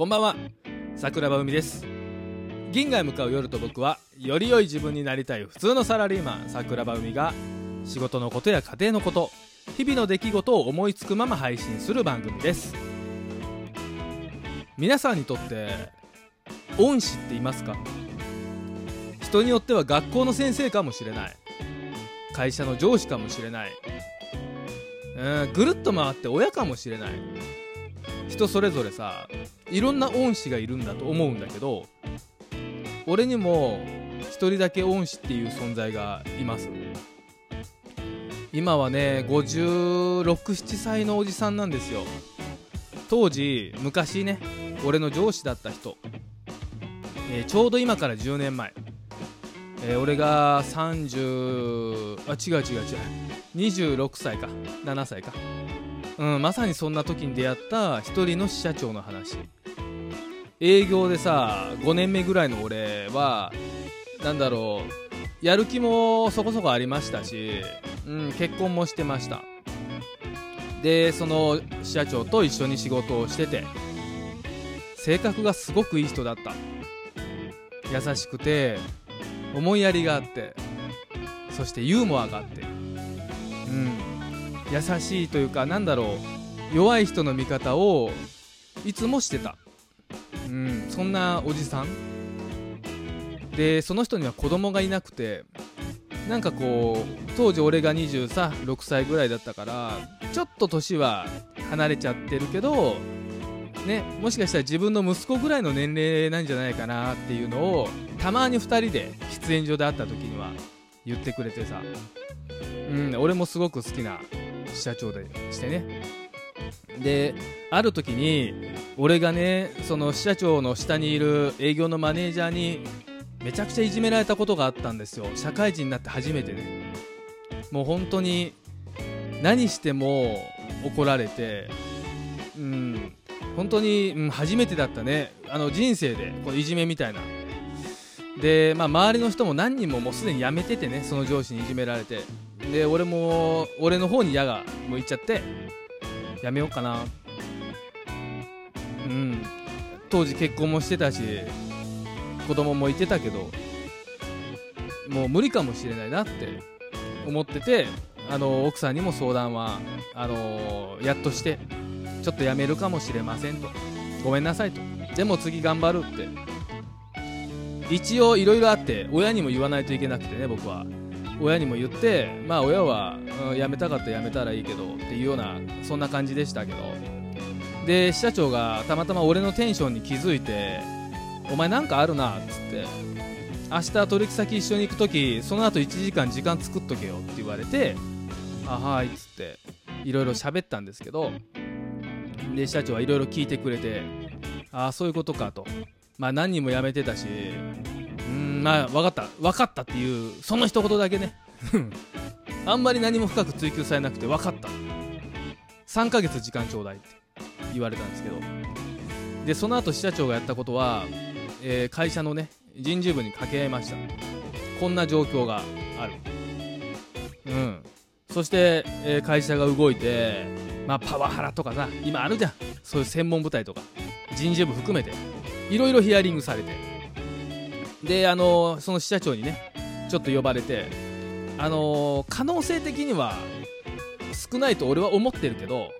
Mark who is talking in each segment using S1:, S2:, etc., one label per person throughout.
S1: こんばんは。桜庭海です。銀河へ向かう夜と僕はより良い自分になりたい普通のサラリーマン。桜庭海が仕事のことや家庭のこと日々の出来事を思いつくまま配信する番組です。皆さんにとって恩師っていますか？人によっては学校の先生かもしれない。会社の上司かもしれない。うんぐるっと回って親かもしれない。人それぞれさいろんな恩師がいるんだと思うんだけど俺にも一人だけ恩師っていう存在がいます。今はね567歳のおじさんなんですよ。当時昔ね俺の上司だった人、えー、ちょうど今から10年前、えー、俺が30あ違う違う違う。26歳か。7歳か。うんまさにそんな時に出会った一人の支社長の話。営業でさ5年目ぐらいの俺はなんだろうやる気もそこそこありましたし、うん、結婚もしてました。でその支社長と一緒に仕事をしてて性格がすごくいい人だった。優しくて思いやりがあってそしてユーモアがあって。うん優しいというかなんだろう弱い人の味方をいつもしてた。うん。そんなおじさん。でその人には子供がいなくてなんかこう当時俺が26歳ぐらいだったからちょっと年は離れちゃってるけどねもしかしたら自分の息子ぐらいの年齢なんじゃないかなっていうのをたまに2人で喫煙所で会った時には言ってくれてさ。うん俺もすごく好きな社長でしてね。である時に俺がねその支社長の下にいる営業のマネージャーにめちゃくちゃいじめられたことがあったんですよ。社会人になって初めてね。もう本当に何しても怒られてうん本当に、うん、初めてだったね。あの人生でこのいじめみたいな。で、まあ、周りの人も何人ももうすでに辞めててねその上司にいじめられて。で俺も俺の方に矢が向いちゃってやめようかな。うん。当時結婚もしてたし子供もいてたけどもう無理かもしれないなって思っててあの奥さんにも相談はあのやっとしてちょっとやめるかもしれませんと。ごめんなさいと。でも次頑張るって。一応いろいろあって親にも言わないといけなくてね僕は。親にも言ってまあ親は、うん、辞めたかったら辞めたらいいけどっていうようなそんな感じでしたけど。で支社長がたまたま俺のテンションに気づいてお前なんかあるなっつって明日取引先一緒に行く時その後1時間時間作っとけよって言われてあはいっつっていろいろ喋ったんですけどで社長はいろいろ聞いてくれてああそういうことかと。まあ何人も辞めてたしうんまあ分かった。分かったっていうその一言だけね。あんまり何も深く追求されなくて分かった。3ヶ月時間ちょうだいって言われたんですけど。でその後支社長がやったことは、えー、会社のね人事部に掛け合いました。こんな状況がある。うん。そして、えー、会社が動いてまあパワハラとかさ今あるじゃん。そういう専門部隊とか。人事部含めて。いろいろヒアリングされて。であのー、その支社長にねちょっと呼ばれてあのー、可能性的には少ないと俺は思ってるけど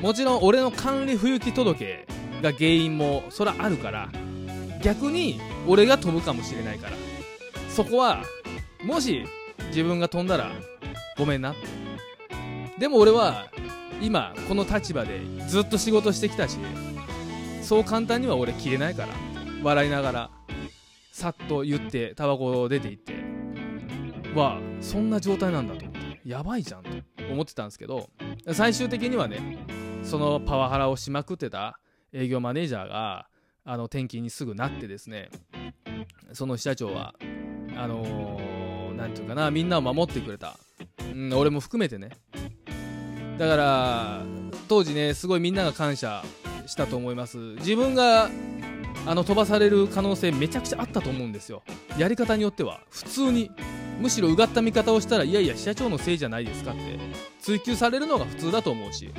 S1: もちろん俺の管理不行き届けが原因もそらあるから逆に俺が飛ぶかもしれないから。そこはもし自分が飛んだらごめんな。でも俺は今この立場でずっと仕事してきたしそう簡単には俺消えないから。笑いながらさっと言ってタバコを出て行って。わあそんな状態なんだと思って。やばいじゃんと思ってたんですけど最終的にはねそのパワハラをしまくってた営業マネージャーがあの転勤にすぐなってですねその支社長はあの何、ー、て言うかなみんなを守ってくれた、うん、俺も含めてね。だから当時ねすごいみんなが感謝したと思います。自分があの飛ばされる可能性めちゃくちゃあったと思うんですよ。やり方によっては。普通に。むしろうがった見方をしたらいやいや社長のせいじゃないですかって。追求されるのが普通だと思うし。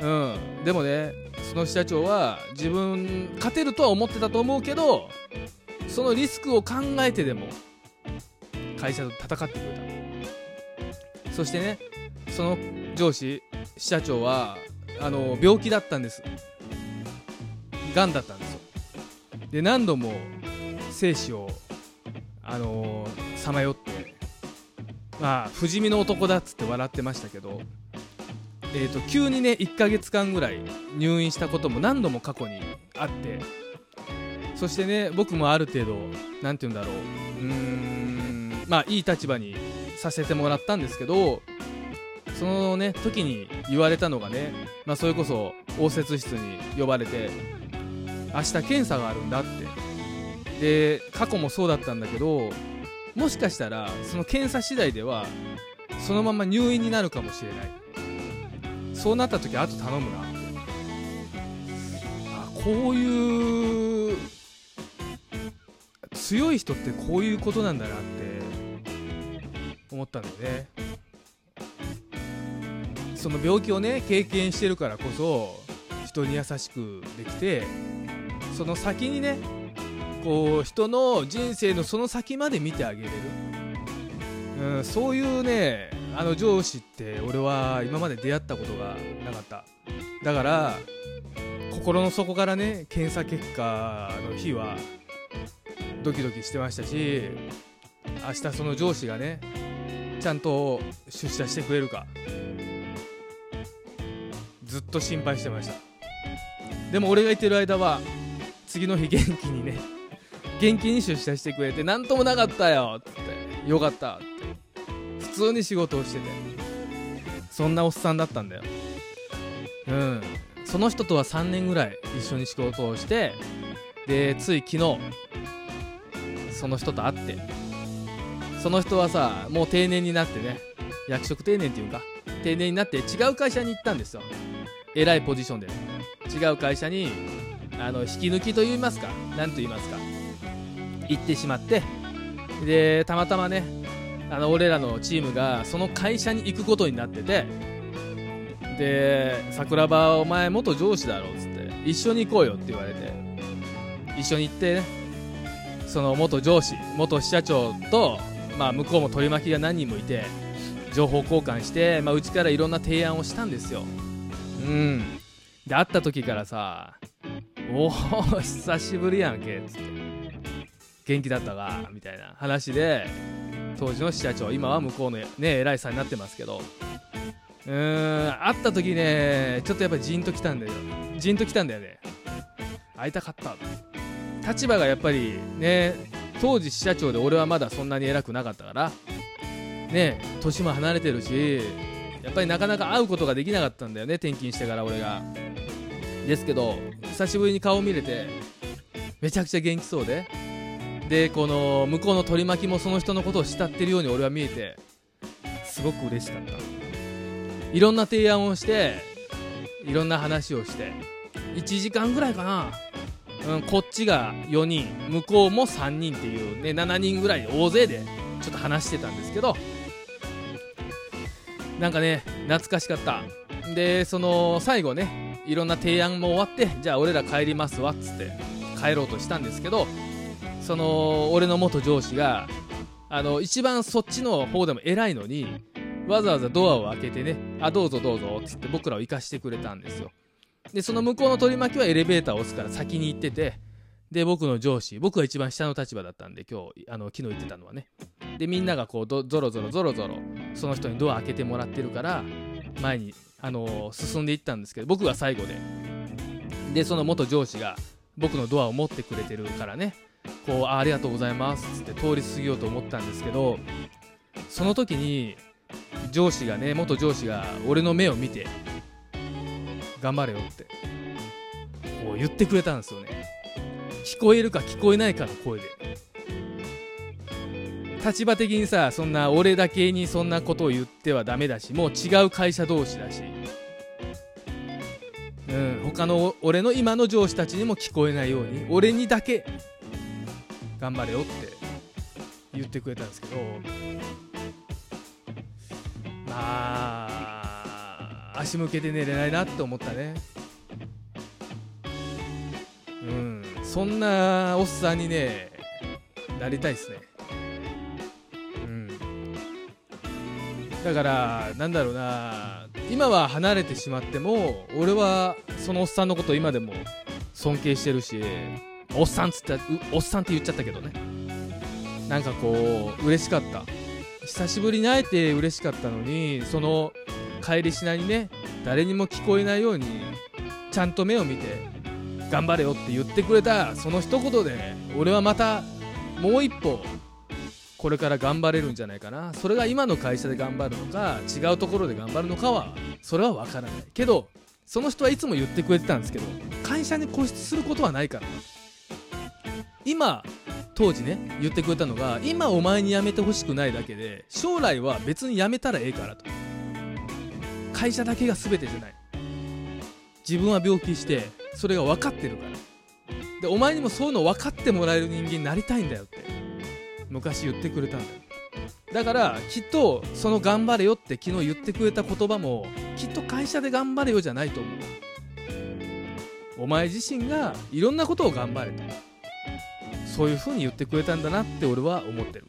S1: うん。でもねその支社長は自分勝てるとは思ってたと思うけどそのリスクを考えてでも会社と戦ってくれた。そしてねその上司支社長はあの病気だったんです。がんだったんですよ。で何度も生死をあのさまよってまあ不死身の男だっつって笑ってましたけどえーと、急にね1ヶ月間ぐらい入院したことも何度も過去にあってそしてね僕もある程度何て言うんだろううーんまあいい立場にさせてもらったんですけどそのね時に言われたのがね、まあ、それこそ応接室に呼ばれて明日検査があるんだって。で過去もそうだったんだけどもしかしたらその検査次第ではそのまま入院になるかもしれない。そうなった時あと頼むなあこういう強い人ってこういうことなんだなって思ったんだよねその病気をね経験してるからこそ人に優しくできてその先にねこう人の人生のその先まで見てあげれる、うん、そういうねあの上司って俺は今まで出会ったことがなかった。だから心の底からね検査結果の日はドキドキしてましたし明日その上司がねちゃんと出社してくれるか。ずっと心配してました。でも俺がいてる間は次の日元気にね元気に出社してくれて何ともなかったよってよかったって。通に仕事をしてて。そんなおっさんだったんだよ。うん。その人とは3年ぐらい一緒に仕事をしてでつい昨日その人と会って。その人はさもう定年になってね。役職定年っていうか定年になって違う会社に行ったんですよ。偉いポジションで。違う会社にあの引き抜きと言いますか何と言いますか行ってしまって。でたまたまねあの俺らのチームがその会社に行くことになっててで桜庭お前元上司だろっつって一緒に行こうよって言われて一緒に行ってねその元上司元支社長と、まあ、向こうも取り巻きが何人もいて情報交換して、まあ、うちからいろんな提案をしたんですようんで会った時からさ「おお久しぶりやんけ」っつって「元気だったか?」みたいな話で当時の支社長今は向こうのね偉いさんになってますけど。うーん会った時ねちょっとやっぱジーンときたんだよ。ジーンときたんだよね。会いたかった。立場がやっぱりね当時支社長で俺はまだそんなに偉くなかったから。ね年も離れてるしやっぱりなかなか会うことができなかったんだよね転勤してから俺が。ですけど久しぶりに顔見れてめちゃくちゃ元気そうで。でこの向こうの取り巻きもその人のことを慕ってるように俺は見えてすごく嬉しかった。いろんな提案をしていろんな話をして1時間ぐらいかな、うん、こっちが4人向こうも3人っていうね7人ぐらい大勢でちょっと話してたんですけどなんかね懐かしかった。でその最後ねいろんな提案も終わってじゃあ俺ら帰りますわっつって帰ろうとしたんですけどその俺の元上司があの一番そっちの方でも偉いのにわざわざドアを開けてねあどうぞどうぞっつって僕らを行かしてくれたんですよ。でその向こうの取り巻きはエレベーターを押すから先に行っててで僕の上司僕が一番下の立場だったんで今日あの昨日言ってたのはね。でみんながこうぞろぞろぞろぞろその人にドア開けてもらってるから前にあの進んでいったんですけど僕が最後で。でその元上司が僕のドアを持ってくれてるからね。こうありがとうございますっつって通り過ぎようと思ったんですけどその時に上司がね元上司が俺の目を見て頑張れよってこう言ってくれたんですよね。聞こえるか聞こえないかの声で。立場的にさそんな俺だけにそんなことを言ってはダメだしもう違う会社同士だし。うん他の俺の今の上司たちにも聞こえないように俺にだけ頑張れよって言ってくれたんですけどまあ足向けて寝れないなって思ったね。うんそんなおっさんにねなりたいっすね。うん。だからなんだろうな今は離れてしまっても俺はそのおっさんのこと今でも尊敬してるしおっさんつったおっさんって言っちゃったけどね。なんかこう嬉しかった。久しぶりに会えて嬉しかったのにその帰りしなにね誰にも聞こえないようにちゃんと目を見て頑張れよって言ってくれたその一言で俺はまたもう一歩これから頑張れるんじゃないかな。それが今の会社で頑張るのか違うところで頑張るのかはそれは分からない。けどその人はいつも言ってくれてたんですけど会社に固執することはないから。今当時ね言ってくれたのが今お前に辞めてほしくないだけで将来は別に辞めたらええからと。会社だけが全てじゃない。自分は病気してそれが分かってるから。でお前にもそういうの分かってもらえる人間になりたいんだよって昔言ってくれたんだよ。だからきっとその頑張れよって昨日言ってくれた言葉もきっと会社で頑張れよじゃないと思う。お前自身がいろんなことを頑張れと。そういう風に言ってくれたんだなって俺は思ってる。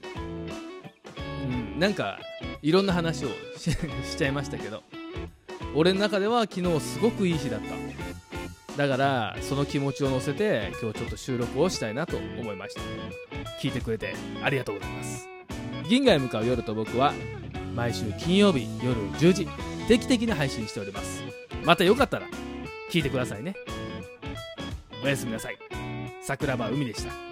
S1: うんなんかいろんな話をしちゃいましたけど。俺の中では昨日すごくいい日だった。だからその気持ちを乗せて今日ちょっと収録をしたいなと思いました。聞いてくれてありがとうございます。銀河へ向かう夜と僕は毎週金曜日夜10時定期的に配信しております。またよかったら聞いてくださいね。おやすみなさい。桜庭海でした。